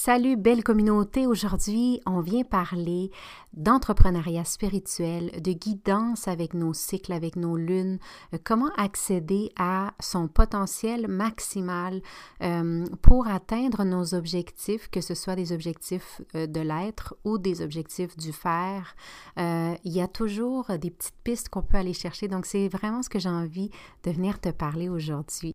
Salut belle communauté, aujourd'hui on vient parler d'entrepreneuriat spirituel, de guidance avec nos cycles, avec nos lunes, euh, comment accéder à son potentiel maximal euh, pour atteindre nos objectifs, que ce soit des objectifs euh, de l'être ou des objectifs du faire. il y a toujours des petites pistes qu'on peut aller chercher, donc c'est vraiment ce que j'ai envie de venir te parler aujourd'hui.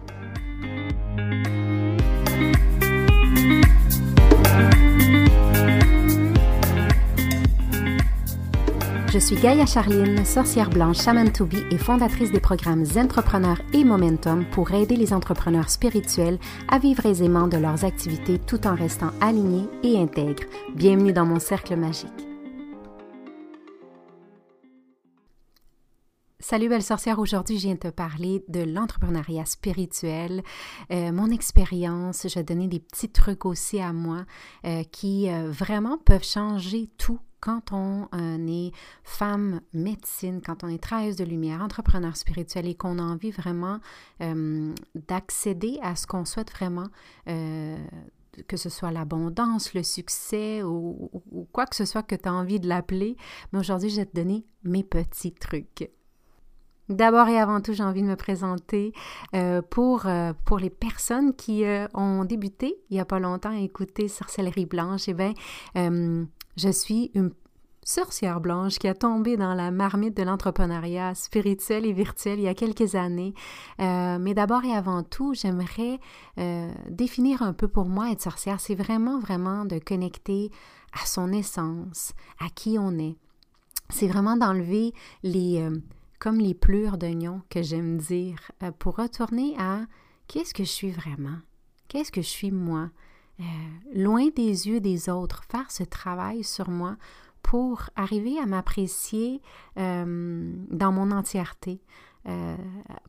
Je suis Gaïa Charline, sorcière blanche Shaman to be et fondatrice des programmes Entrepreneurs et Momentum pour aider les entrepreneurs spirituels à vivre aisément de leurs activités tout en restant alignés et intègres. Bienvenue dans mon cercle magique. Salut belle sorcière, aujourd'hui je viens te parler de l'entrepreneuriat spirituel, euh, mon expérience, je vais donner des petits trucs aussi à moi euh, qui euh, vraiment peuvent changer tout quand on euh, est femme médecine, quand on est travailleuse de lumière, entrepreneur spirituel et qu'on a envie vraiment euh, d'accéder à ce qu'on souhaite vraiment, euh, que ce soit l'abondance, le succès ou, quoi que ce soit que tu as envie de l'appeler. Mais aujourd'hui, je vais te donner mes petits trucs. D'abord et avant tout, j'ai envie de me présenter pour, pour les personnes qui ont débuté il n'y a pas longtemps à écouter Sorcellerie Blanche. Eh bien, je suis une sorcière blanche qui a tombé dans la marmite de l'entrepreneuriat spirituel et virtuel il y a quelques années. Euh, mais d'abord et avant tout, j'aimerais euh, définir un peu pour moi être sorcière. C'est vraiment, vraiment de connecter à son essence, à qui on est. C'est vraiment d'enlever les, euh, comme les plures d'oignon que j'aime dire, pour retourner à qu'est-ce que je suis vraiment, qu'est-ce que je suis moi? Euh, loin des yeux des autres, faire ce travail sur moi pour arriver à m'apprécier euh, dans mon entièreté. Euh,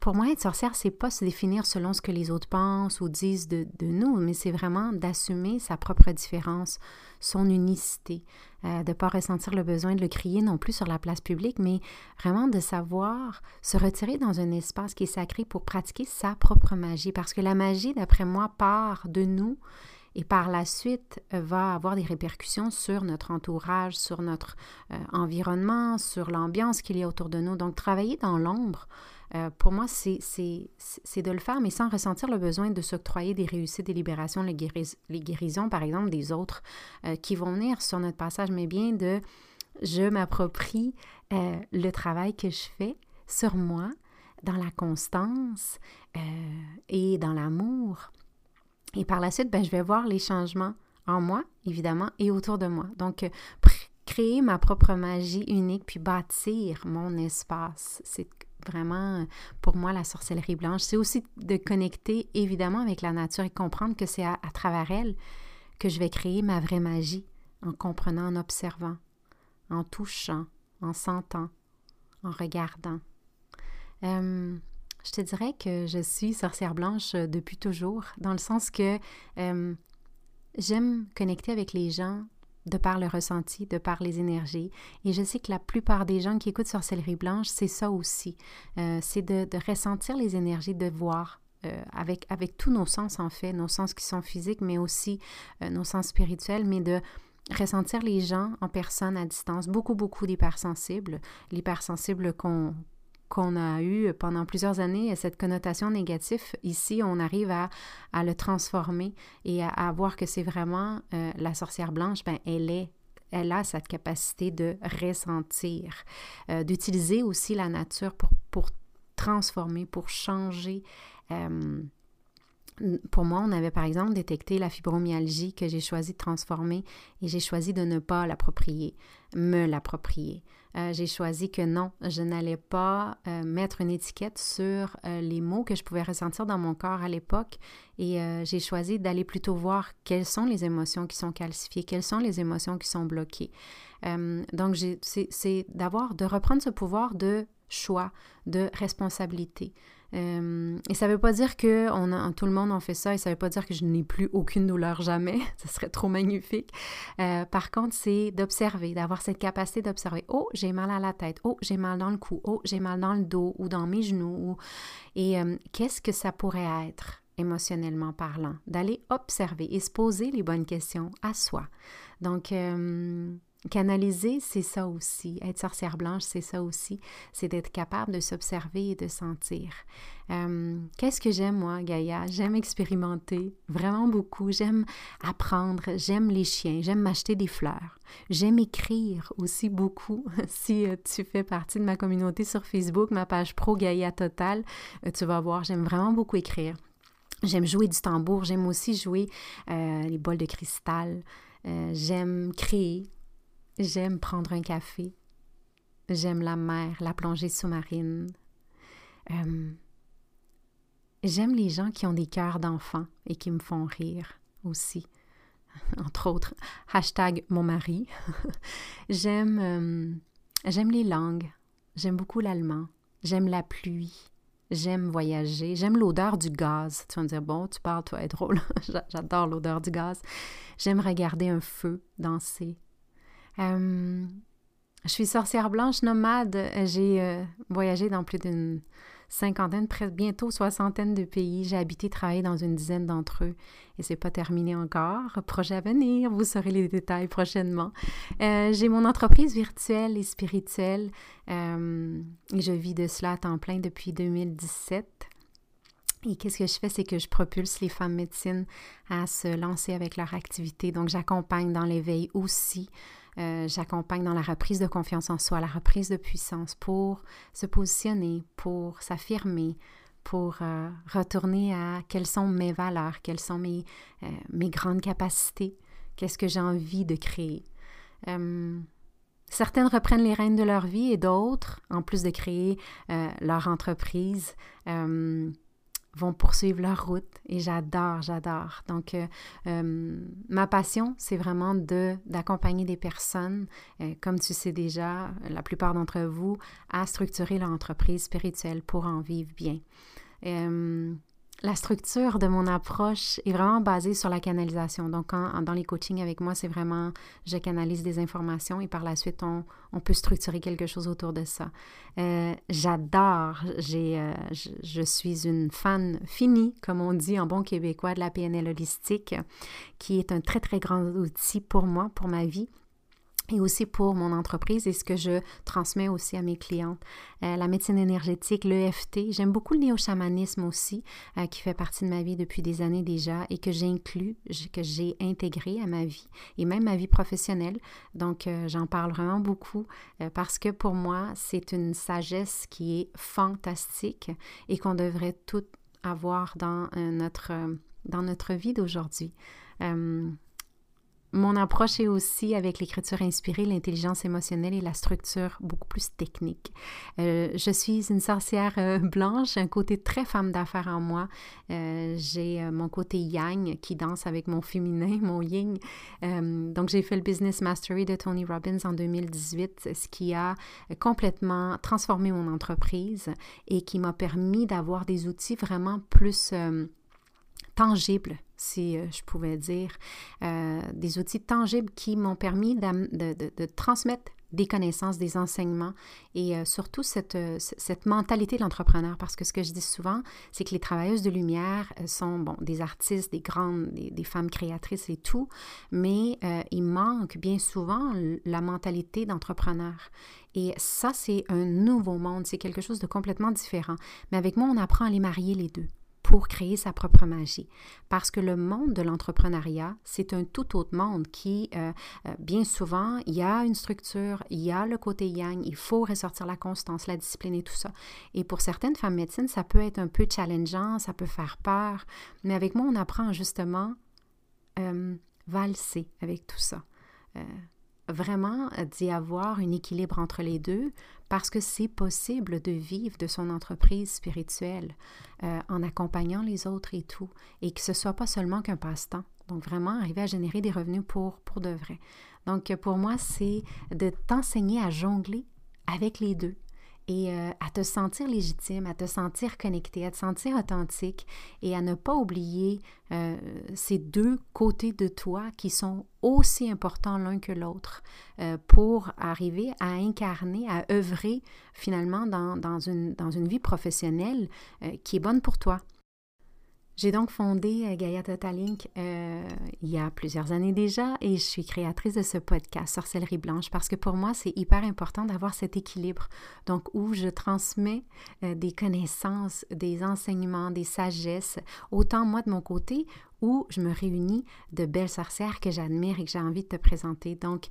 pour moi, être sorcière, c'est pas se définir selon ce que les autres pensent ou disent de, nous, mais c'est vraiment d'assumer sa propre différence, son unicité, de ne pas ressentir le besoin de le crier non plus sur la place publique, mais vraiment de savoir se retirer dans un espace qui est sacré pour pratiquer sa propre magie. Parce que la magie, d'après moi, part de nous et par la suite euh, va avoir des répercussions sur notre entourage, sur notre euh, environnement, sur l'ambiance qu'il y a autour de nous. Donc, travailler dans l'ombre, euh, pour moi, c'est de le faire, mais sans ressentir le besoin de s'octroyer des réussites, des libérations, les, les guérisons, par exemple, des autres qui vont venir sur notre passage, mais bien de je m'approprie le travail que je fais sur moi, dans la constance et dans l'amour et par la suite, ben, je vais voir les changements en moi, évidemment, et autour de moi. Donc, euh, créer ma propre magie unique, puis bâtir mon espace. C'est vraiment, pour moi, la sorcellerie blanche. C'est aussi de connecter, évidemment, avec la nature et comprendre que c'est à, travers elle que je vais créer ma vraie magie, en comprenant, en observant, en touchant, en sentant, en regardant. Euh, je te dirais que je suis sorcière blanche euh, depuis toujours, dans le sens que euh, j'aime connecter avec les gens de par le ressenti, de par les énergies. Et je sais que la plupart des gens qui écoutent Sorcellerie Blanche, c'est ça aussi. Euh, c'est de, ressentir les énergies, de voir. avec, avec tous nos sens en fait, nos sens qui sont physiques, mais aussi nos sens spirituels, mais de ressentir les gens en personne à distance, beaucoup, beaucoup d'hypersensibles, l'hypersensible qu'on qu'on a eu pendant plusieurs années, cette connotation négative, ici, on arrive à, le transformer et à, voir que c'est vraiment euh, la sorcière blanche, ben, elle est elle a cette capacité de ressentir, euh, d'utiliser aussi la nature pour, pour, transformer, pour changer. Euh, pour moi, on avait par exemple détecté la fibromyalgie que j'ai choisi de transformer et j'ai choisi de ne pas l'approprier, me l'approprier. Euh, j'ai choisi que non, je n'allais pas euh, mettre une étiquette sur euh, les mots que je pouvais ressentir dans mon corps à l'époque et j'ai choisi d'aller plutôt voir quelles sont les émotions qui sont calcifiées, quelles sont les émotions qui sont bloquées. donc, c'est d'avoir, de reprendre ce pouvoir de choix, de responsabilité. Euh, et ça ne veut pas dire que tout le monde en fait ça, et ça ne veut pas dire que je n'ai plus aucune douleur jamais. Ce serait trop magnifique. Euh, par contre, c'est d'observer, d'avoir cette capacité d'observer. Oh, j'ai mal à la tête. Oh, j'ai mal dans le cou. Oh, j'ai mal dans le dos ou dans mes genoux. Et euh, qu'est-ce que ça pourrait être émotionnellement parlant? D'aller observer et se poser les bonnes questions à soi. Donc, Canaliser, c'est ça aussi. Être sorcière blanche, c'est ça aussi. C'est d'être capable de s'observer et de sentir. Euh, qu'est-ce que j'aime, moi, Gaïa? J'aime expérimenter vraiment beaucoup. J'aime apprendre. J'aime les chiens. J'aime m'acheter des fleurs. J'aime écrire aussi beaucoup. si euh, tu fais partie de ma communauté sur Facebook, ma page pro Gaïa Total, euh, tu vas voir, j'aime vraiment beaucoup écrire. J'aime jouer du tambour. J'aime aussi jouer les bols de cristal. j'aime créer. J'aime prendre un café. J'aime la mer, la plongée sous-marine. Euh, j'aime les gens qui ont des cœurs d'enfants et qui me font rire aussi. Entre autres, hashtag mon mari. j'aime, euh, j'aime les langues. J'aime beaucoup l'allemand. J'aime la pluie. J'aime voyager. J'aime l'odeur du gaz. Tu vas me dire, bon, tu parles, toi, être drôle. J'adore l'odeur du gaz. J'aime regarder un feu danser. Euh, je suis sorcière blanche nomade. J'ai euh, voyagé dans plus d'une cinquantaine, presque bientôt soixantaine de pays. J'ai habité, travaillé dans une dizaine d'entre eux et c'est pas terminé encore. Projet à venir, vous saurez les détails prochainement. Euh, j'ai mon entreprise virtuelle et spirituelle et je vis de cela à temps plein depuis 2017. Et qu'est-ce que je fais, c'est que je propulse les femmes médecines à se lancer avec leur activité. Donc, j'accompagne dans l'éveil aussi euh, j'accompagne dans la reprise de confiance en soi, la reprise de puissance pour se positionner, pour s'affirmer, pour euh, retourner à quelles sont mes valeurs, quelles sont mes, euh, mes grandes capacités, qu'est-ce que j'ai envie de créer. certaines reprennent les rênes de leur vie et d'autres, en plus de créer leur entreprise, vont poursuivre leur route et j'adore, j'adore. Donc, euh, euh, ma passion, c'est vraiment de d'accompagner des personnes, euh, comme tu sais déjà, la plupart d'entre vous, à structurer leur entreprise spirituelle pour en vivre bien. La structure de mon approche est vraiment basée sur la canalisation. Donc, dans les coachings avec moi, c'est vraiment, je canalise des informations et par la suite, on, peut structurer quelque chose autour de ça. Euh, j'adore, euh, je, suis une fan finie, comme on dit en bon québécois, de la PNL holistique, qui est un très, très grand outil pour moi, pour ma vie et aussi pour mon entreprise et ce que je transmets aussi à mes clientes. Euh, la médecine énergétique, l'EFT, j'aime beaucoup le néo-chamanisme aussi, euh, qui fait partie de ma vie depuis des années déjà et que j'ai inclus, que j'ai intégré à ma vie et même ma vie professionnelle. Donc, euh, j'en parle vraiment beaucoup parce que pour moi, c'est une sagesse qui est fantastique et qu'on devrait toutes avoir dans notre, dans notre vie d'aujourd'hui. Mon approche est aussi avec l'écriture inspirée, l'intelligence émotionnelle et la structure beaucoup plus technique. Euh, je suis une sorcière euh, blanche, un côté très femme d'affaires en moi. Euh, j'ai mon côté yang qui danse avec mon féminin, mon yin. donc j'ai fait le Business Mastery de Tony Robbins en 2018, ce qui a complètement transformé mon entreprise et qui m'a permis d'avoir des outils vraiment plus tangibles si euh, je pouvais dire, euh, des outils tangibles qui m'ont permis de, transmettre des connaissances, des enseignements et euh, surtout cette, mentalité de l'entrepreneur. Parce que ce que je dis souvent, c'est que les travailleuses de lumière sont bon, des artistes, des grandes, des, femmes créatrices et tout, mais il manque bien souvent la mentalité d'entrepreneur. Et ça, c'est un nouveau monde, c'est quelque chose de complètement différent. Mais avec moi, on apprend à les marier les deux pour créer sa propre magie. Parce que le monde de l'entrepreneuriat, c'est un tout autre monde qui, euh, euh, bien souvent, il y a une structure, il y a le côté yang, il faut ressortir la constance, la discipline et tout ça. Et pour certaines femmes médecines, ça peut être un peu challengeant, ça peut faire peur, mais avec moi, on apprend justement euh, valser avec tout ça. Euh, vraiment d'y avoir un équilibre entre les deux parce que c'est possible de vivre de son entreprise spirituelle euh, en accompagnant les autres et tout, et que ce soit pas seulement qu'un passe-temps. Donc vraiment arriver à générer des revenus pour, pour de vrai. Donc pour moi, c'est de t'enseigner à jongler avec les deux et euh, à te sentir légitime, à te sentir connecté, à te sentir authentique et à ne pas oublier euh, ces deux côtés de toi qui sont aussi importants l'un que l'autre euh, pour arriver à incarner, à œuvrer finalement dans, dans, une, dans une vie professionnelle qui est bonne pour toi. J'ai donc fondé euh, Gaia Totalink euh, il y a plusieurs années déjà et je suis créatrice de ce podcast Sorcellerie Blanche parce que pour moi, c'est hyper important d'avoir cet équilibre. Donc, où je transmets euh, des connaissances, des enseignements, des sagesses, autant moi de mon côté, où je me réunis de belles sorcières que j'admire et que j'ai envie de te présenter. Donc,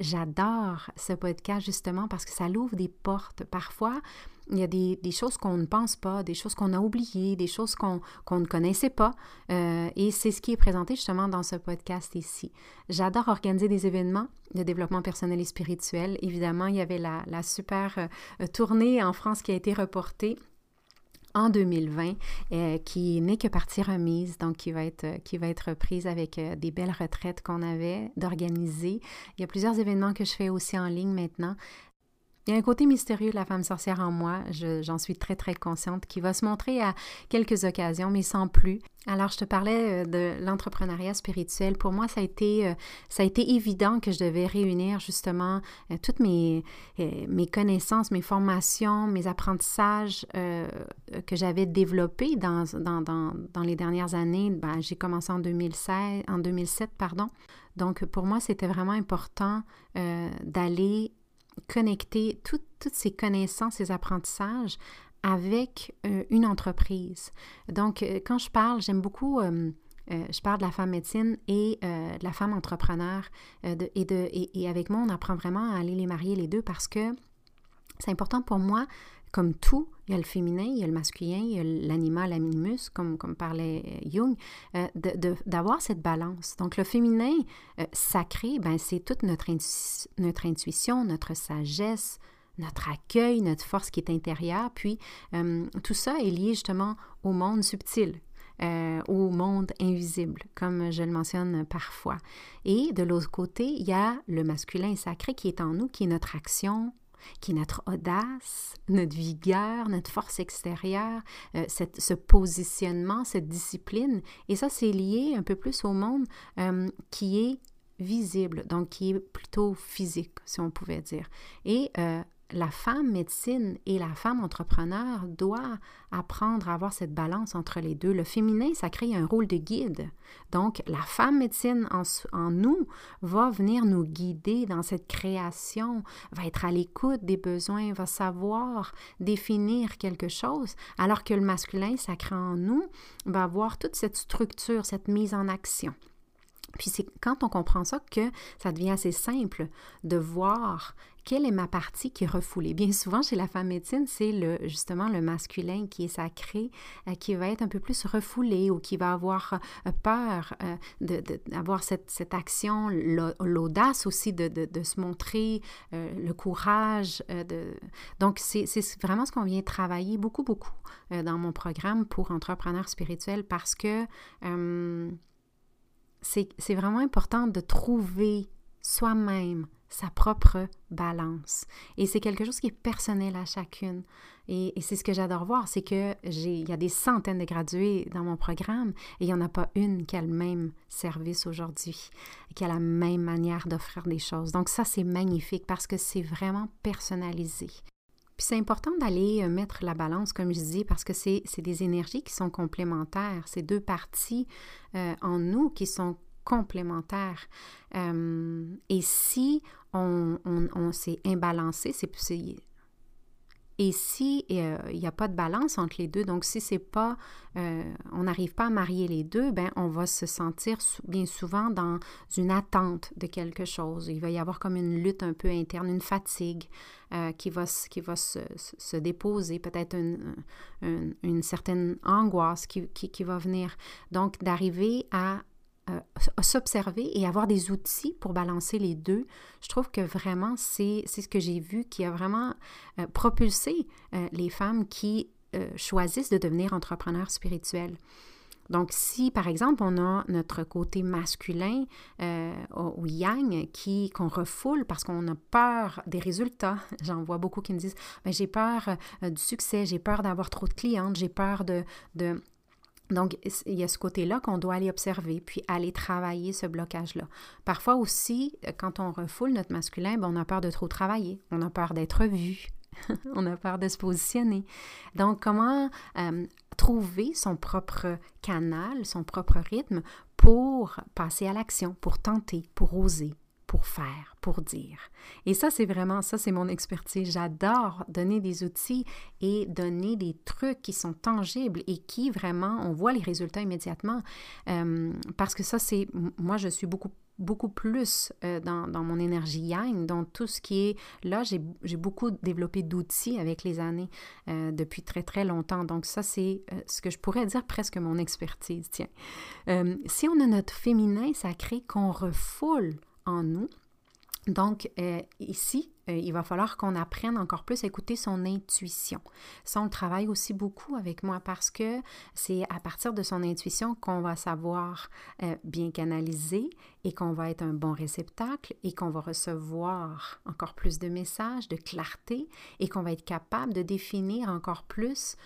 j'adore ce podcast justement parce que ça l'ouvre des portes. Parfois, il y a des, choses qu'on ne pense pas, des choses qu'on a oubliées, des choses qu'on ne connaissait pas. Euh, et c'est ce qui est présenté justement dans ce podcast ici. J'adore organiser des événements de développement personnel et spirituel. Évidemment, il y avait la, super euh, tournée en France qui a été reportée en 2020, euh, qui n'est que partie remise, donc qui va être, qui va être reprise avec des belles retraites qu'on avait d'organiser. Il y a plusieurs événements que je fais aussi en ligne maintenant. Il y a un côté mystérieux de la femme sorcière en moi, j'en suis très très consciente, qui va se montrer à quelques occasions, mais sans plus. Alors, je te parlais euh, de l'entrepreneuriat spirituel. Pour moi, ça a été, euh, ça a été évident que je devais réunir justement euh, toutes mes, mes connaissances, mes formations, mes apprentissages que j'avais développés dans, dans, dans, les dernières années. Ben, J'ai commencé en, 2016, en 2007, pardon. Donc, pour moi, c'était vraiment important d'aller connecter toutes ces connaissances, ces apprentissages avec euh, une entreprise. Donc, euh, quand je parle, j'aime beaucoup, euh, je parle de la femme médecine et de la femme entrepreneur. Et, de, et, avec moi, on apprend vraiment à aller les marier les deux parce que c'est important pour moi comme tout, il y a le féminin, il y a le masculin, il y a l'animal, l'animus, comme, comme parlait euh, Jung, euh, d'avoir cette balance. Donc, le féminin euh, sacré, ben, c'est toute notre, notre intuition, notre sagesse, notre accueil, notre force qui est intérieure. Puis, tout ça est lié justement au monde subtil, au monde invisible, comme je le mentionne parfois. Et de l'autre côté, il y a le masculin sacré qui est en nous, qui est notre action, qui est notre audace, notre vigueur, notre force extérieure, euh, ce positionnement, cette discipline. Et ça, c'est lié un peu plus au monde euh, qui est visible, donc qui est plutôt physique, si on pouvait dire. Et euh, la femme médecine et la femme entrepreneur doivent apprendre à avoir cette balance entre les deux. Le féminin, ça crée un rôle de guide. Donc, la femme médecine en, nous va venir nous guider dans cette création, va être à l'écoute des besoins, va savoir définir quelque chose, alors que le masculin, ça crée en nous, va avoir toute cette structure, cette mise en action. Puis c'est quand on comprend ça que ça devient assez simple de voir quelle est ma partie qui est refoulée. Bien souvent, chez la femme médecine, c'est justement le masculin qui est sacré, euh, qui va être un peu plus refoulé ou qui va avoir euh, peur euh, d'avoir cette, cette, action, l'audace aussi de, de, se montrer, le courage. de... Donc, c'est vraiment ce qu'on vient travailler beaucoup, beaucoup dans mon programme pour entrepreneurs spirituels parce que c'est vraiment important de trouver soi-même sa propre balance. Et c'est quelque chose qui est personnel à chacune. Et, c'est ce que j'adore voir, c'est que il y a des centaines de gradués dans mon programme et il n'y en a pas une qui a le même service aujourd'hui, qui a la même manière d'offrir des choses. Donc ça, c'est magnifique parce que c'est vraiment personnalisé. Puis c'est important d'aller euh, mettre la balance, comme je dis, parce que c'est des énergies qui sont complémentaires. C'est deux parties euh, en nous qui sont complémentaires. Euh, et si on, on, s'est imbalancé, c'est Et si il n'y a pas de balance entre les deux, donc si c'est pas, on n'arrive pas à marier les deux, ben on va se sentir bien souvent dans une attente de quelque chose. Il va y avoir comme une lutte un peu interne, une fatigue qui va, qui va se, se déposer, peut-être une, une, certaine angoisse qui, qui va venir. Donc d'arriver à euh, s'observer et avoir des outils pour balancer les deux, je trouve que vraiment, c'est ce que j'ai vu qui a vraiment euh, propulsé euh, les femmes qui choisissent de devenir entrepreneurs spirituels. Donc, si par exemple on a notre côté masculin ou yang qui qu'on refoule parce qu'on a peur des résultats, j'en vois beaucoup qui me disent ben, j'ai peur du succès, j'ai peur d'avoir trop de clientes, j'ai peur de donc, il y a ce côté-là qu'on doit aller observer, puis aller travailler ce blocage-là. Parfois aussi, quand on refoule notre masculin, ben, on a peur de trop travailler, on a peur d'être vu, on a peur de se positionner. Donc, comment euh, trouver son propre canal, son propre rythme pour passer à l'action, pour tenter, pour oser, pour faire, pour dire. Et ça, c'est vraiment, ça, c'est mon expertise. J'adore donner des outils et donner des trucs qui sont tangibles et qui vraiment, on voit les résultats immédiatement. Euh, parce que ça, c'est, moi, je suis beaucoup beaucoup plus euh, dans, dans, mon énergie yang, dans tout ce qui est là, j'ai beaucoup développé d'outils avec les années euh, depuis très très longtemps. Donc ça, c'est ce que je pourrais dire presque mon expertise. Tiens, si on a notre féminin sacré qu'on refoule en nous. Donc, euh, ici, euh, il va falloir qu'on apprenne encore plus à écouter son intuition. Ça, on le travaille aussi beaucoup avec moi parce que c'est à partir de son intuition qu'on va savoir euh, bien canaliser et qu'on va être un bon réceptacle et qu'on va recevoir encore plus de messages, de clarté et qu'on va être capable de définir encore plus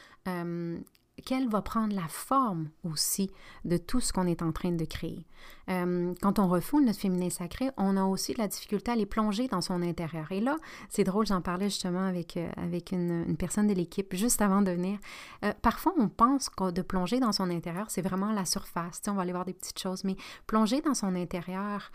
quelle va prendre la forme aussi de tout ce qu'on est en train de créer. Euh, quand on refoule notre féminin sacré, on a aussi de la difficulté à les plonger dans son intérieur. Et là, c'est drôle, j'en parlais justement avec, euh, avec une, personne de l'équipe juste avant de venir. Euh, parfois, on pense que de plonger dans son intérieur, c'est vraiment la surface. on va aller voir des petites choses, mais plonger dans son intérieur,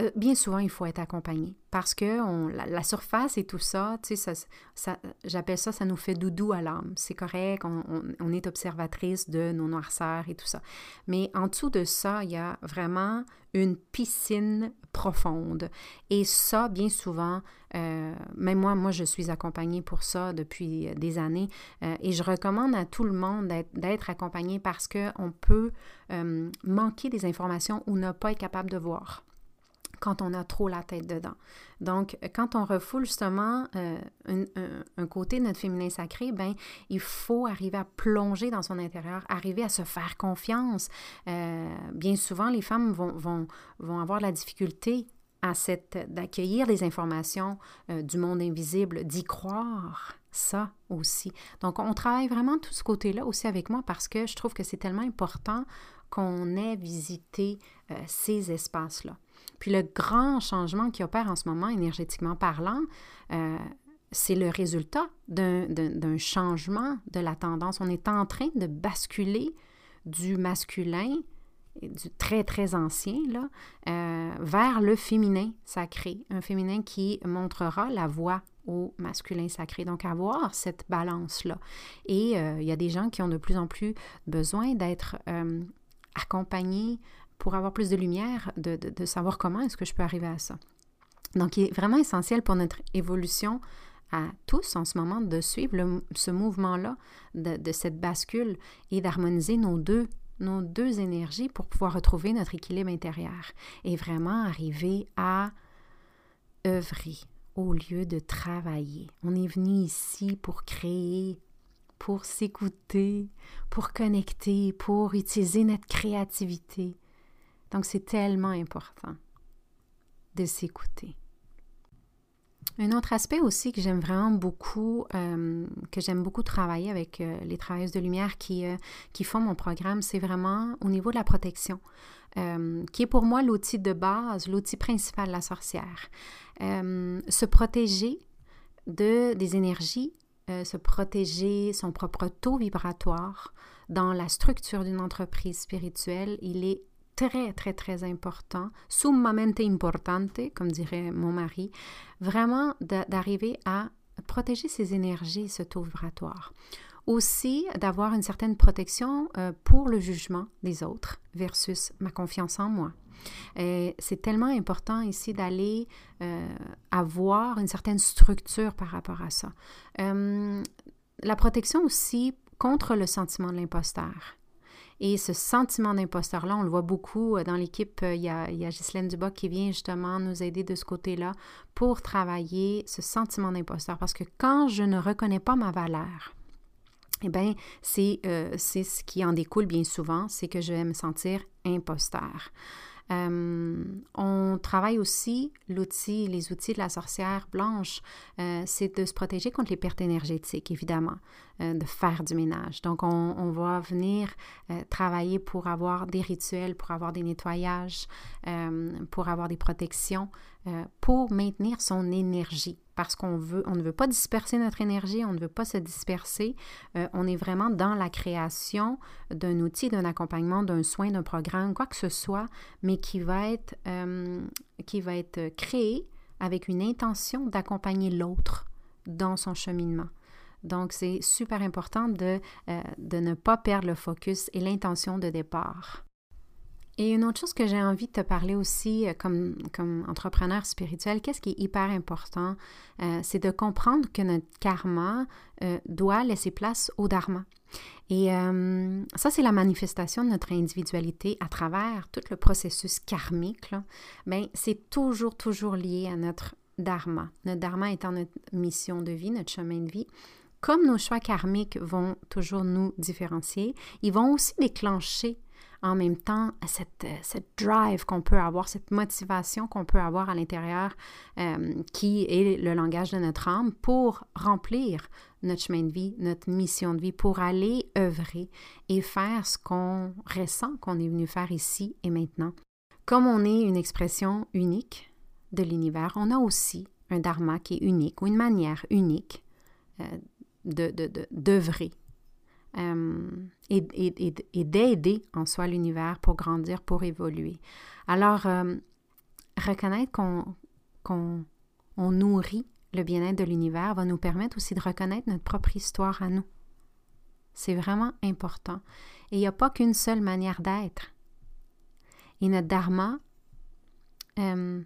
euh, bien souvent, il faut être accompagné parce que la, surface et tout ça, tu sais, ça, j'appelle ça, ça nous fait doudou à l'âme. C'est correct, on, on, est observatrice de nos noirceurs et tout ça. Mais en dessous de ça, il y a vraiment une piscine profonde. Et ça, bien souvent, euh, même moi, moi, je suis accompagnée pour ça depuis des années. Euh, et je recommande à tout le monde d'être accompagné parce qu'on peut manquer des informations ou ne pas être capable de voir quand on a trop la tête dedans. Donc, quand on refoule justement euh, un, côté de notre féminin sacré, ben, il faut arriver à plonger dans son intérieur, arriver à se faire confiance. Euh, bien souvent, les femmes vont, vont, vont avoir la difficulté à cette d'accueillir des informations euh, du monde invisible, d'y croire. Ça aussi. Donc, on travaille vraiment tout ce côté-là aussi avec moi parce que je trouve que c'est tellement important qu'on ait visité ces espaces-là. Puis le grand changement qui opère en ce moment, énergétiquement parlant, euh, c'est le résultat d'un changement de la tendance. On est en train de basculer du masculin, du très, très ancien, euh, vers le féminin sacré, un féminin qui montrera la voie au masculin sacré. Donc, avoir cette balance-là. Et euh, il y a des gens qui ont de plus en plus besoin d'être accompagnés pour avoir plus de lumière, de, savoir comment est-ce que je peux arriver à ça. Donc, il est vraiment essentiel pour notre évolution à tous en ce moment de suivre ce mouvement-là, de, cette bascule et d'harmoniser nos deux, nos deux énergies pour pouvoir retrouver notre équilibre intérieur et vraiment arriver à œuvrer au lieu de travailler. On est venu ici pour créer, pour s'écouter, pour connecter, pour utiliser notre créativité. Donc, c'est tellement important de s'écouter. Un autre aspect aussi que j'aime vraiment beaucoup, euh, que j'aime beaucoup travailler avec euh, les travailleuses de lumière qui, euh, qui font mon programme, c'est vraiment au niveau de la protection, qui est pour moi l'outil de base, l'outil principal de la sorcière. se protéger de, des énergies, se protéger son propre taux vibratoire dans la structure d'une entreprise spirituelle, il est très, très, très important, summamente importante, comme dirait mon mari, vraiment d'arriver à protéger ses énergies, ce taux vibratoire. Aussi, d'avoir une certaine protection euh, pour le jugement des autres versus ma confiance en moi. C'est tellement important ici d'aller euh, avoir une certaine structure par rapport à ça. Euh, la protection aussi contre le sentiment de l'imposteur. Et ce sentiment d'imposteur-là, on le voit beaucoup dans l'équipe. Il y a, il y Ghislaine qui vient justement nous aider de ce côté-là pour travailler ce sentiment d'imposteur. Parce que quand je ne reconnais pas ma valeur, eh bien, euh, c'est ce qui en découle bien souvent, c'est que je vais me sentir imposteur. Euh, on travaille aussi l'outil, les outils de la sorcière blanche, euh, c'est de se protéger contre les pertes énergétiques, évidemment, de faire du ménage. Donc, on, on va venir travailler pour avoir des rituels, pour avoir des nettoyages, pour avoir des protections, pour maintenir son énergie parce qu'on veut, on ne veut pas disperser notre énergie, on ne veut pas se disperser. Euh, on est vraiment dans la création d'un outil, d'un accompagnement, d'un soin, d'un programme, quoi que ce soit, mais qui va être, euh, qui va être créé avec une intention d'accompagner l'autre dans son cheminement. Donc, c'est super important de, euh, de ne pas perdre le focus et l'intention de départ. Et une autre chose que j'ai envie de te parler aussi euh, comme, comme entrepreneur spirituel, qu'est-ce qui est hyper important, euh, c'est de comprendre que notre karma euh, doit laisser place au dharma. Et ça, c'est la manifestation de notre individualité à travers tout le processus karmique. Bien, c'est toujours, toujours lié à notre dharma. Notre dharma étant notre mission de vie, notre chemin de vie. Comme nos choix karmiques vont toujours nous différencier, ils vont aussi déclencher en même temps cette, cette drive qu'on peut avoir, cette motivation qu'on peut avoir à l'intérieur, euh, qui est le langage de notre âme, pour remplir notre chemin de vie, notre mission de vie, pour aller œuvrer et faire ce qu'on ressent qu'on est venu faire ici et maintenant. Comme on est une expression unique de l'univers, on a aussi un dharma qui est unique ou une manière unique euh, de d'œuvrer euh, et, d'aider en soi l'univers pour grandir, pour évoluer. Alors, euh, reconnaître qu'on nourrit le bien-être de l'univers va nous permettre aussi de reconnaître notre propre histoire à nous. C'est vraiment important. Et il n'y a pas qu'une seule manière d'être. Et notre dharma euh,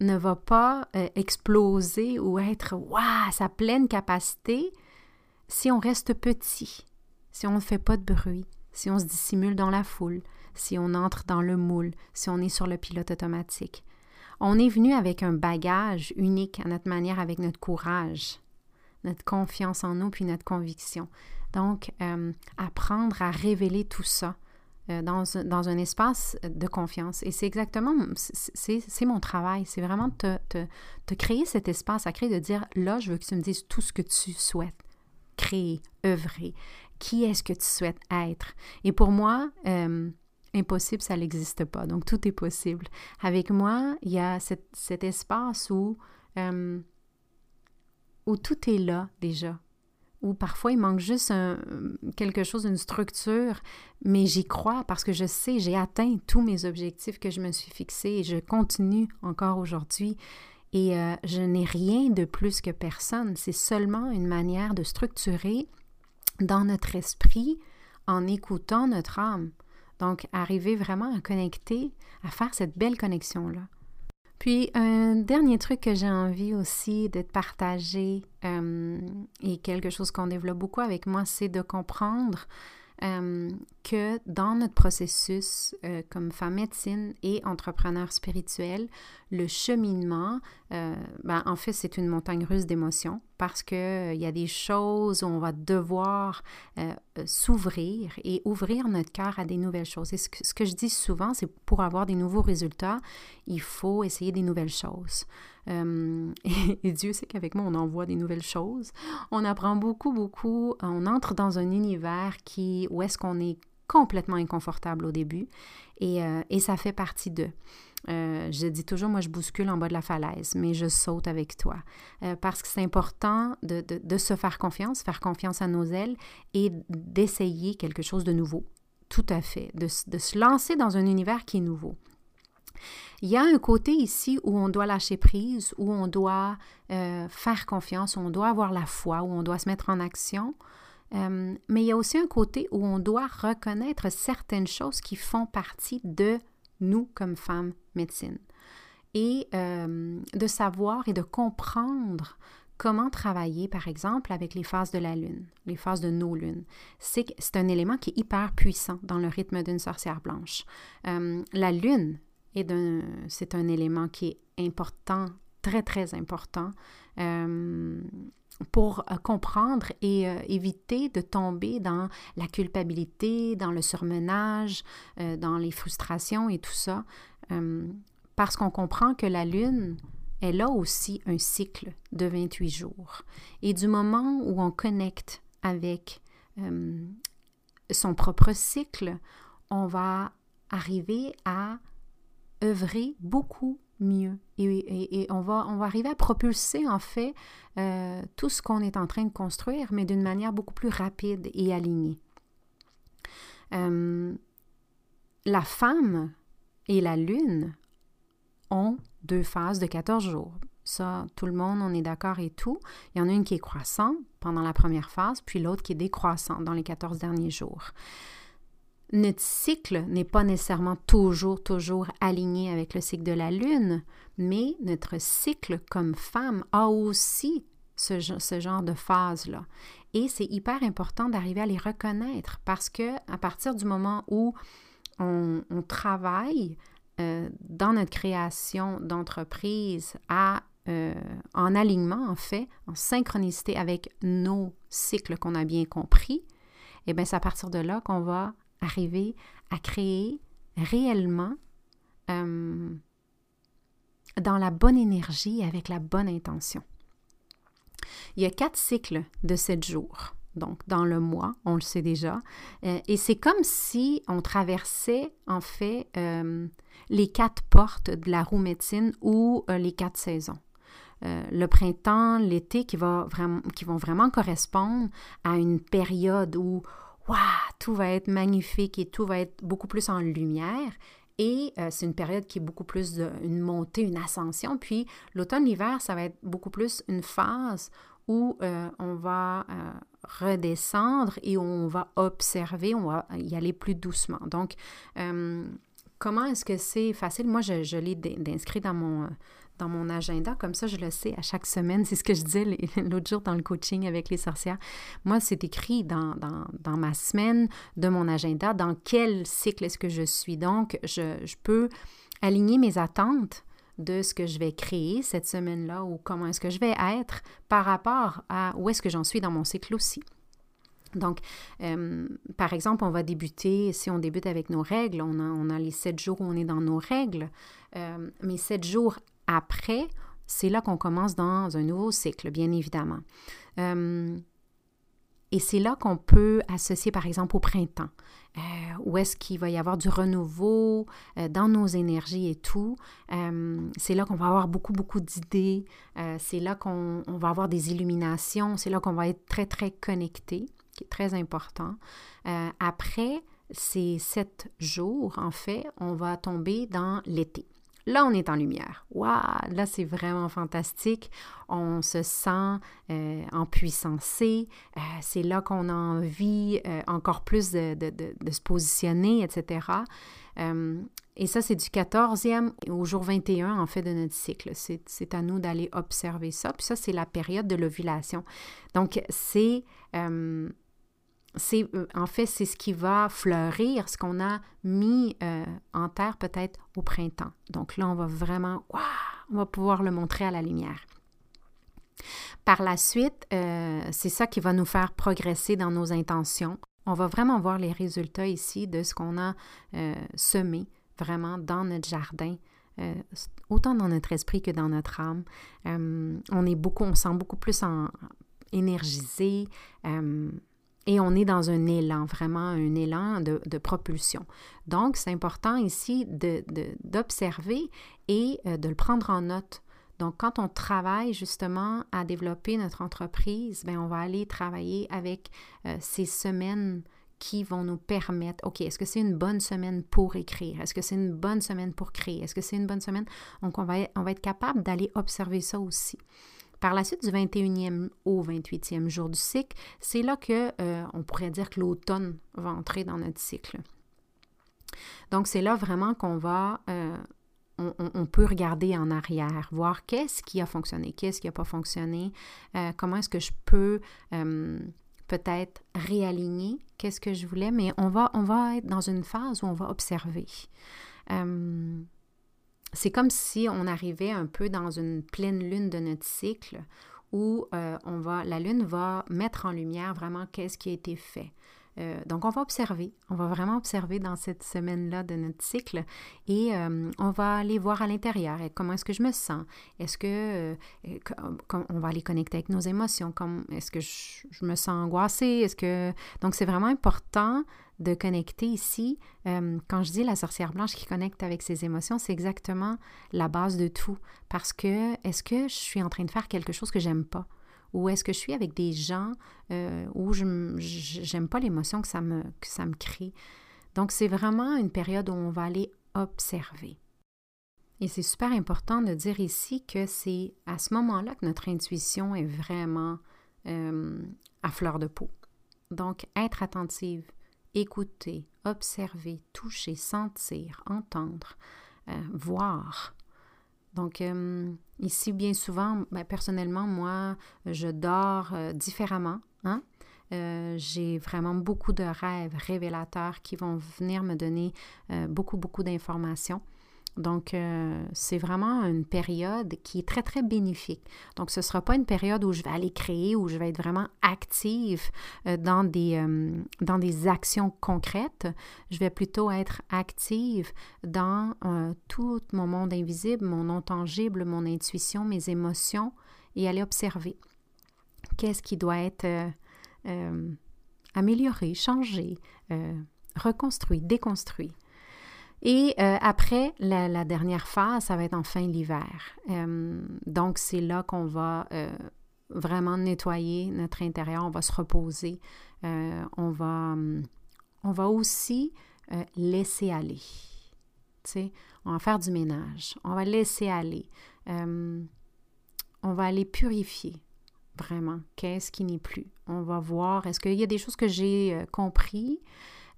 ne va pas exploser ou être à sa pleine capacité si on reste petit, si on ne fait pas de bruit, si on se dissimule dans la foule, si on entre dans le moule, si on est sur le pilote automatique. On est venu avec un bagage unique à notre manière, avec notre courage, notre confiance en nous, puis notre conviction. Donc, euh, apprendre à révéler tout ça euh, dans, dans, un espace de confiance. Et c'est exactement, c'est mon travail, c'est vraiment de te, créer cet espace à créer, de dire, là, je veux que tu me dises tout ce que tu souhaites créer, œuvrer. Qui est-ce que tu souhaites être? Et pour moi, euh, impossible, ça n'existe pas. Donc, tout est possible. Avec moi, il y a cet espace où, euh, où tout est là déjà. Où parfois il manque juste quelque chose, une structure, mais j'y crois parce que je sais, j'ai atteint tous mes objectifs que je me suis fixés et je continue encore aujourd'hui. Et euh, je n'ai rien de plus que personne. C'est seulement une manière de structurer dans notre esprit en écoutant notre âme. Donc, arriver vraiment à connecter, à faire cette belle connexion-là. Puis, un dernier truc que j'ai envie aussi de partager euh, et quelque chose qu'on développe beaucoup avec moi, c'est de comprendre euh, que dans notre processus euh, comme femme médecine et entrepreneur spirituel, le cheminement, euh, ben, en fait, c'est une montagne russe d'émotions parce qu'il y a des choses où on va devoir s'ouvrir et ouvrir notre cœur à des nouvelles choses. Et ce que, je dis souvent, c'est pour avoir des nouveaux résultats, il faut essayer des nouvelles choses. Euh, et, Dieu sait qu'avec moi, on envoie des nouvelles choses. On apprend beaucoup, beaucoup. On entre dans un univers qui, où est-ce qu'on est complètement inconfortable au début et, euh, et ça fait partie d'eux. Euh, je dis toujours, moi, je bouscule en bas de la falaise, mais je saute avec toi. parce que c'est important de, de, de, se faire confiance, faire confiance à nos ailes et d'essayer quelque chose de nouveau. Tout à fait. De, de se lancer dans un univers qui est nouveau. Il y a un côté ici où on doit lâcher prise, où on doit euh, faire confiance, où on doit avoir la foi, où on doit se mettre en action. Euh, mais il y a aussi un côté où on doit reconnaître certaines choses qui font partie de nous comme femmes médecine et euh, de savoir et de comprendre comment travailler, par exemple, avec les phases de la lune, les phases de nos lunes. C'est un élément qui est hyper puissant dans le rythme d'une sorcière blanche. la lune, c'est un élément qui est important, très, très important euh, pour euh, comprendre et euh, éviter de tomber dans la culpabilité, dans le surmenage, dans les frustrations et tout ça, parce qu'on comprend que la Lune, elle a aussi un cycle de 28 jours. Et du moment où on connecte avec son propre cycle, on va arriver à œuvrer beaucoup mieux. Et, on, va, arriver à propulser, en fait, euh, tout ce qu'on est en train de construire, mais d'une manière beaucoup plus rapide et alignée. Euh, la femme et la lune ont deux phases de 14 jours. Ça, tout le monde, on est d'accord et tout. Il y en a une qui est croissante pendant la première phase, puis l'autre qui est décroissante dans les 14 derniers jours notre cycle n'est pas nécessairement toujours, toujours aligné avec le cycle de la Lune, mais notre cycle comme femme a aussi ce, genre de phase-là. Et c'est hyper important d'arriver à les reconnaître parce que à partir du moment où on, travaille euh, dans notre création d'entreprise à euh, en alignement, en fait, en synchronicité avec nos cycles qu'on a bien compris, et eh bien c'est à partir de là qu'on va arriver à créer réellement euh, dans la bonne énergie avec la bonne intention. Il y a quatre cycles de sept jours, donc dans le mois, on le sait déjà, euh, et c'est comme si on traversait en fait euh, les quatre portes de la roue médecine ou les quatre saisons. le printemps, l'été qui, qui vont vraiment correspondre à une période où waouh, tout va être magnifique et tout va être beaucoup plus en lumière. Et euh, c'est une période qui est beaucoup plus une montée, une ascension. Puis l'automne, l'hiver, ça va être beaucoup plus une phase où euh, on va euh, redescendre et on va observer, on va y aller plus doucement. Donc, comment est-ce que c'est facile? Moi, je, l'ai d'inscrit dans mon, dans mon agenda, comme ça je le sais à chaque semaine. C'est ce que je disais l'autre jour dans le coaching avec les sorcières. Moi, c'est écrit dans, dans, ma semaine de mon agenda, dans quel cycle est-ce que je suis. Donc, je, je peux aligner mes attentes de ce que je vais créer cette semaine-là ou comment est-ce que je vais être par rapport à où est-ce que j'en suis dans mon cycle aussi. Donc, euh, par exemple, on va débuter, si on débute avec nos règles, on a, les sept jours où on est dans nos règles, euh, mais sept jours après, c'est là qu'on commence dans un nouveau cycle, bien évidemment. Euh, et c'est là qu'on peut associer, par exemple, au printemps, où est-ce qu'il va y avoir du renouveau dans nos énergies et tout. c'est là qu'on va avoir beaucoup, beaucoup d'idées. c'est là qu'on va avoir des illuminations. C'est là qu'on va être très, très connecté, qui est très important. après ces sept jours, en fait, on va tomber dans l'été. Là, on est en lumière. Waouh! Là, c'est vraiment fantastique. On se sent euh, en puissance. Euh, c'est là qu'on a envie euh, encore plus de, se positionner, etc. et ça, c'est du 14e au jour 21, en fait, de notre cycle. C'est à nous d'aller observer ça. Puis ça, c'est la période de l'ovulation. Donc, c'est c'est euh, en fait c'est ce qui va fleurir, ce qu'on a mis euh, en terre peut-être au printemps. Donc là, on va vraiment, on va pouvoir le montrer à la lumière. Par la suite, euh, c'est ça qui va nous faire progresser dans nos intentions. On va vraiment voir les résultats ici de ce qu'on a semé vraiment dans notre jardin, autant dans notre esprit que dans notre âme. on est beaucoup, on sent beaucoup plus énergisé et on est dans un élan, vraiment un élan de, propulsion. Donc, c'est important ici d'observer de, et euh, de le prendre en note. Donc, quand on travaille justement à développer notre entreprise, bien, on va aller travailler avec euh, ces semaines qui vont nous permettre, OK, est-ce que c'est une bonne semaine pour écrire? Est-ce que c'est une bonne semaine pour créer? Est-ce que c'est une bonne semaine? Donc, on va, on va être capable d'aller observer ça aussi. Par la suite, du 21e au 28e jour du cycle, c'est là que euh, on pourrait dire que l'automne va entrer dans notre cycle. Donc, c'est là vraiment qu'on va, euh, on, peut regarder en arrière, voir qu'est-ce qui a fonctionné, qu'est-ce qui n'a pas fonctionné, euh, comment est-ce que je peux peut-être réaligner qu'est-ce que je voulais, mais on va, on va être dans une phase où on va observer. C'est comme si on arrivait un peu dans une pleine lune de notre cycle où euh, on va, la lune va mettre en lumière vraiment qu'est-ce qui a été fait. Euh, donc, on va observer, on va vraiment observer dans cette semaine-là de notre cycle et euh, on va aller voir à l'intérieur comment est-ce que je me sens? Est-ce que, euh, on va aller connecter avec nos émotions, est-ce que je, me sens angoissée, est-ce que... Donc, c'est vraiment important de connecter ici. quand je dis la sorcière blanche qui connecte avec ses émotions, c'est exactement la base de tout. Parce que est-ce que je suis en train de faire quelque chose que j'aime pas? Ou est-ce que je suis avec des gens euh, où je n'aime pas l'émotion que ça, me, que crée? Donc, c'est vraiment une période où on va aller observer. Et c'est super important de dire ici que c'est à ce moment-là que notre intuition est vraiment euh, à fleur de peau. Donc, être attentive, écouter, observer, toucher, sentir, entendre, euh, voir, donc, euh, ici, bien souvent, ben, personnellement, moi, je dors euh, différemment. Hein? Euh, j'ai vraiment beaucoup de rêves révélateurs qui vont venir me donner beaucoup, beaucoup d'informations. Donc, euh, c'est vraiment une période qui est très, très bénéfique. Donc, ce ne sera pas une période où je vais aller créer, où je vais être vraiment active euh, dans, des, euh, dans des actions concrètes. Je vais plutôt être active dans tout mon monde invisible, mon non tangible, mon intuition, mes émotions et aller observer qu'est-ce qui doit être amélioré, changé, reconstruit, déconstruit. Et euh, après, la, dernière phase, ça va être enfin l'hiver. Euh, donc, c'est là qu'on va euh, vraiment nettoyer notre intérieur, on va se reposer, on, va, on va aussi laisser aller. On va faire du ménage, on va laisser aller, on va aller purifier vraiment qu'est-ce qui n'est plus. On va voir, est-ce qu'il y a des choses que j'ai compris,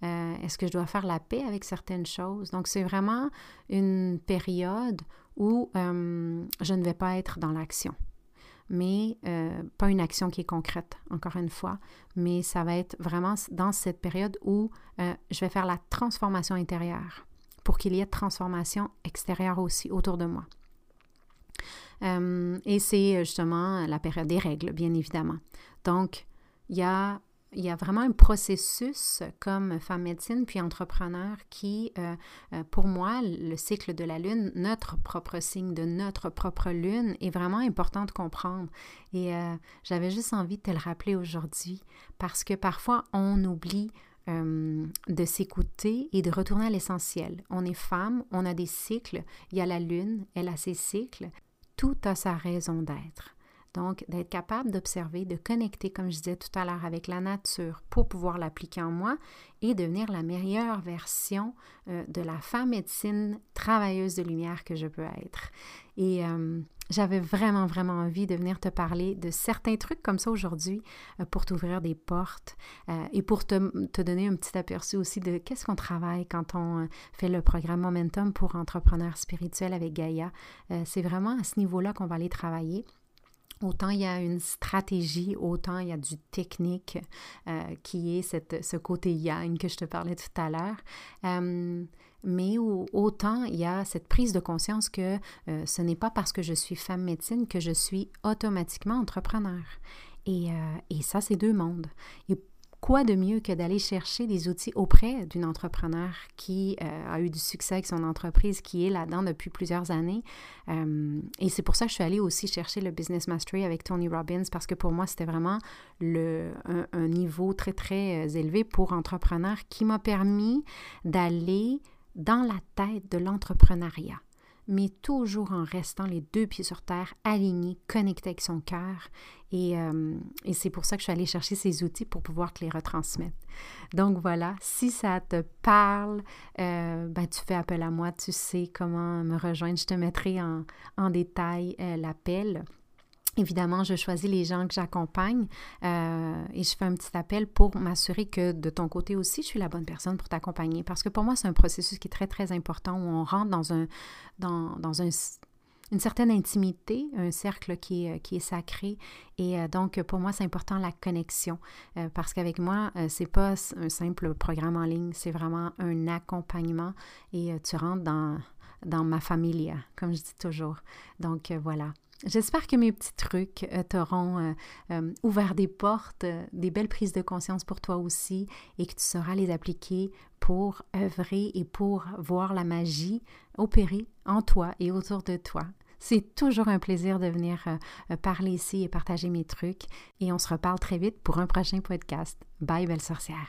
euh, est-ce que je dois faire la paix avec certaines choses? Donc, c'est vraiment une période où euh, je ne vais pas être dans l'action. Mais euh, pas une action qui est concrète, encore une fois, mais ça va être vraiment dans cette période où je vais faire la transformation intérieure pour qu'il y ait transformation extérieure aussi autour de moi. et c'est justement la période des règles, bien évidemment. Donc, il y a il y a vraiment un processus comme femme médecine puis entrepreneur qui, euh, euh, pour moi, le cycle de la lune, notre propre signe de notre propre lune, est vraiment important de comprendre. Et euh, j'avais juste envie de te le rappeler aujourd'hui parce que parfois on oublie de s'écouter et de retourner à l'essentiel. On est femme, on a des cycles, il y a la lune, elle a ses cycles, tout a sa raison d'être. Donc, d'être capable d'observer, de connecter, comme je disais tout à l'heure, avec la nature pour pouvoir l'appliquer en moi et devenir la meilleure version euh, de la femme médecine travailleuse de lumière que je peux être. Et euh, j'avais vraiment, vraiment envie de venir te parler de certains trucs comme ça aujourd'hui euh, pour t'ouvrir des portes et pour te, te, donner un petit aperçu aussi de qu'est-ce qu'on travaille quand on fait le programme Momentum pour entrepreneurs spirituels avec Gaïa. C'est vraiment à ce niveau-là qu'on va aller travailler. Autant il y a une stratégie, autant il y a du technique euh, qui est ce côté yang que je te parlais tout à l'heure. Euh, mais autant il y a cette prise de conscience que euh, ce n'est pas parce que je suis femme médecine que je suis automatiquement entrepreneur. Et, et ça, c'est deux mondes. Quoi de mieux que d'aller chercher des outils auprès d'une entrepreneur qui euh, a eu du succès avec son entreprise, qui est là-dedans depuis plusieurs années? Euh, et c'est pour ça que je suis allée aussi chercher le Business Mastery avec Tony Robbins, parce que pour moi, c'était vraiment le, un, niveau très, très euh, élevé pour entrepreneurs qui m'a permis d'aller dans la tête de l'entrepreneuriat mais toujours en restant les deux pieds sur terre, alignés, connectés avec son cœur. Et, euh, et c'est pour ça que je suis allée chercher ces outils pour pouvoir te les retransmettre. Donc voilà, si ça te parle, euh, ben, tu fais appel à moi, tu sais comment me rejoindre. Je te mettrai en, en détail euh, l'appel. Évidemment, je choisis les gens que j'accompagne euh, et je fais un petit appel pour m'assurer que de ton côté aussi, je suis la bonne personne pour t'accompagner. Parce que pour moi, c'est un processus qui est très, très important où on rentre dans, un, dans, dans un, une certaine intimité, un cercle qui est, qui est sacré. Et euh, donc, pour moi, c'est important la connexion. Euh, parce qu'avec moi, c'est pas un simple programme en ligne, c'est vraiment un accompagnement et tu rentres dans, dans ma famille, comme je dis toujours. Donc, voilà. J'espère que mes petits trucs euh, t'auront euh, euh, ouvert des portes, des belles prises de conscience pour toi aussi et que tu sauras les appliquer pour œuvrer et pour voir la magie opérer en toi et autour de toi. C'est toujours un plaisir de venir parler ici et partager mes trucs et on se reparle très vite pour un prochain podcast. Bye belle sorcière.